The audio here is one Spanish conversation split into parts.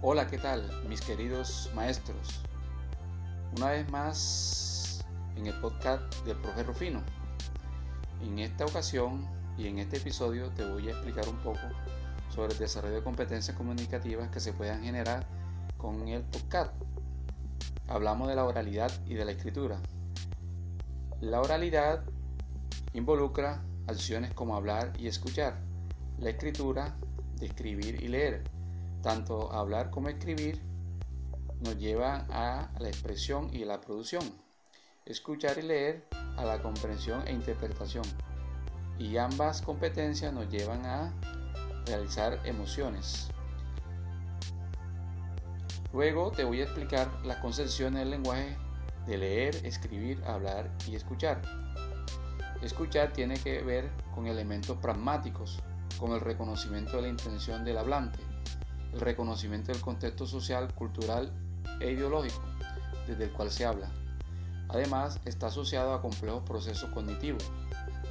Hola, ¿qué tal mis queridos maestros? Una vez más en el podcast del profe Rufino. En esta ocasión y en este episodio te voy a explicar un poco sobre el desarrollo de competencias comunicativas que se puedan generar con el podcast. Hablamos de la oralidad y de la escritura. La oralidad involucra acciones como hablar y escuchar. La escritura escribir y leer. Tanto hablar como escribir nos llevan a la expresión y la producción. Escuchar y leer a la comprensión e interpretación. Y ambas competencias nos llevan a realizar emociones. Luego te voy a explicar las concepciones del lenguaje de leer, escribir, hablar y escuchar. Escuchar tiene que ver con elementos pragmáticos, como el reconocimiento de la intención del hablante, el reconocimiento del contexto social, cultural e ideológico desde el cual se habla. Además, está asociado a complejos procesos cognitivos,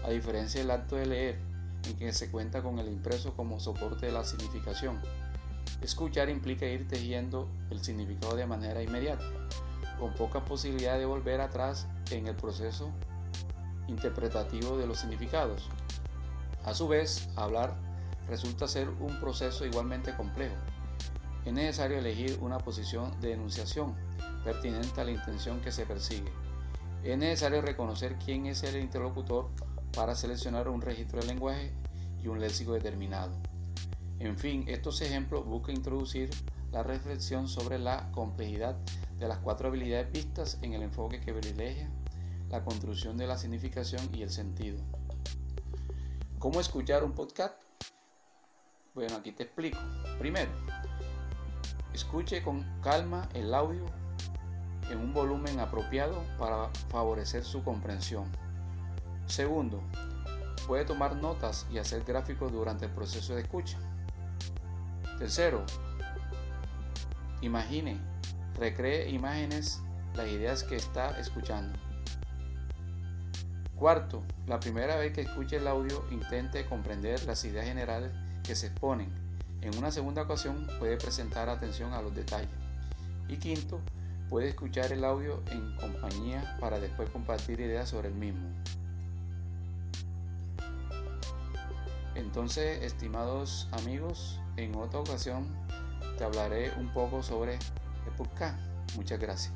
a diferencia del acto de leer, en que se cuenta con el impreso como soporte de la significación. Escuchar implica ir tejiendo el significado de manera inmediata, con poca posibilidad de volver atrás en el proceso interpretativo de los significados. A su vez, hablar resulta ser un proceso igualmente complejo. Es necesario elegir una posición de enunciación pertinente a la intención que se persigue. Es necesario reconocer quién es el interlocutor para seleccionar un registro de lenguaje y un léxico determinado. En fin, estos ejemplos buscan introducir la reflexión sobre la complejidad de las cuatro habilidades vistas en el enfoque que privilegia la construcción de la significación y el sentido. ¿Cómo escuchar un podcast? Bueno, aquí te explico. Primero, escuche con calma el audio en un volumen apropiado para favorecer su comprensión. Segundo, puede tomar notas y hacer gráficos durante el proceso de escucha. Tercero, imagine, recree imágenes las ideas que está escuchando. Cuarto, la primera vez que escuche el audio intente comprender las ideas generales que se exponen. En una segunda ocasión puede presentar atención a los detalles. Y quinto, puede escuchar el audio en compañía para después compartir ideas sobre el mismo. Entonces, estimados amigos, en otra ocasión te hablaré un poco sobre el. Muchas gracias.